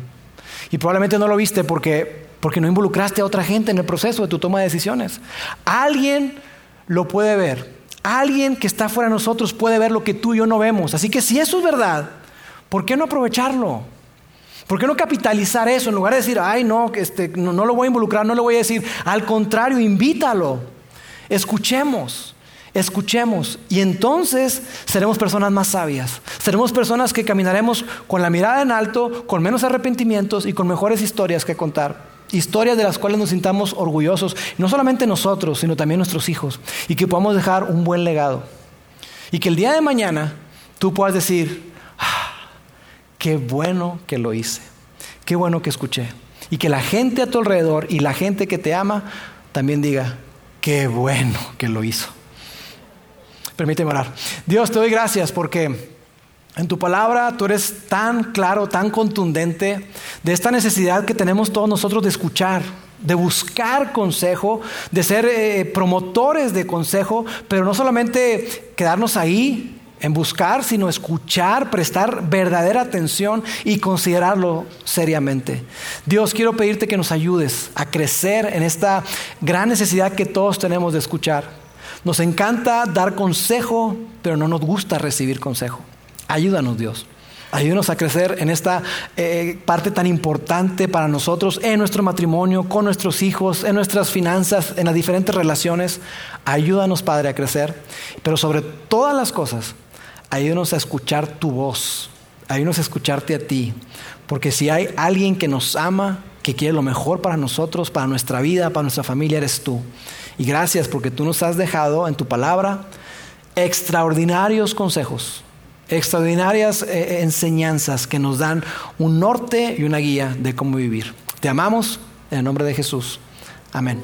Y probablemente no lo viste porque, porque no involucraste a otra gente en el proceso de tu toma de decisiones. Alguien lo puede ver. Alguien que está fuera de nosotros puede ver lo que tú y yo no vemos. Así que si eso es verdad, ¿por qué no aprovecharlo? ¿Por qué no capitalizar eso en lugar de decir, ay, no, este, no, no lo voy a involucrar, no le voy a decir? Al contrario, invítalo. Escuchemos. Escuchemos y entonces seremos personas más sabias. Seremos personas que caminaremos con la mirada en alto, con menos arrepentimientos y con mejores historias que contar. Historias de las cuales nos sintamos orgullosos, no solamente nosotros, sino también nuestros hijos, y que podamos dejar un buen legado. Y que el día de mañana tú puedas decir, ah, qué bueno que lo hice, qué bueno que escuché. Y que la gente a tu alrededor y la gente que te ama también diga, qué bueno que lo hizo. Permíteme orar. Dios, te doy gracias porque en tu palabra tú eres tan claro, tan contundente de esta necesidad que tenemos todos nosotros de escuchar, de buscar consejo, de ser eh, promotores de consejo, pero no solamente quedarnos ahí en buscar, sino escuchar, prestar verdadera atención y considerarlo seriamente. Dios, quiero pedirte que nos ayudes a crecer en esta gran necesidad que todos tenemos de escuchar. Nos encanta dar consejo, pero no nos gusta recibir consejo. Ayúdanos Dios. Ayúdanos a crecer en esta eh, parte tan importante para nosotros, en nuestro matrimonio, con nuestros hijos, en nuestras finanzas, en las diferentes relaciones. Ayúdanos, Padre, a crecer. Pero sobre todas las cosas, ayúdanos a escuchar tu voz. Ayúdanos a escucharte a ti. Porque si hay alguien que nos ama, que quiere lo mejor para nosotros, para nuestra vida, para nuestra familia, eres tú. Y gracias porque tú nos has dejado en tu palabra extraordinarios consejos, extraordinarias eh, eh, enseñanzas que nos dan un norte y una guía de cómo vivir. Te amamos en el nombre de Jesús. Amén.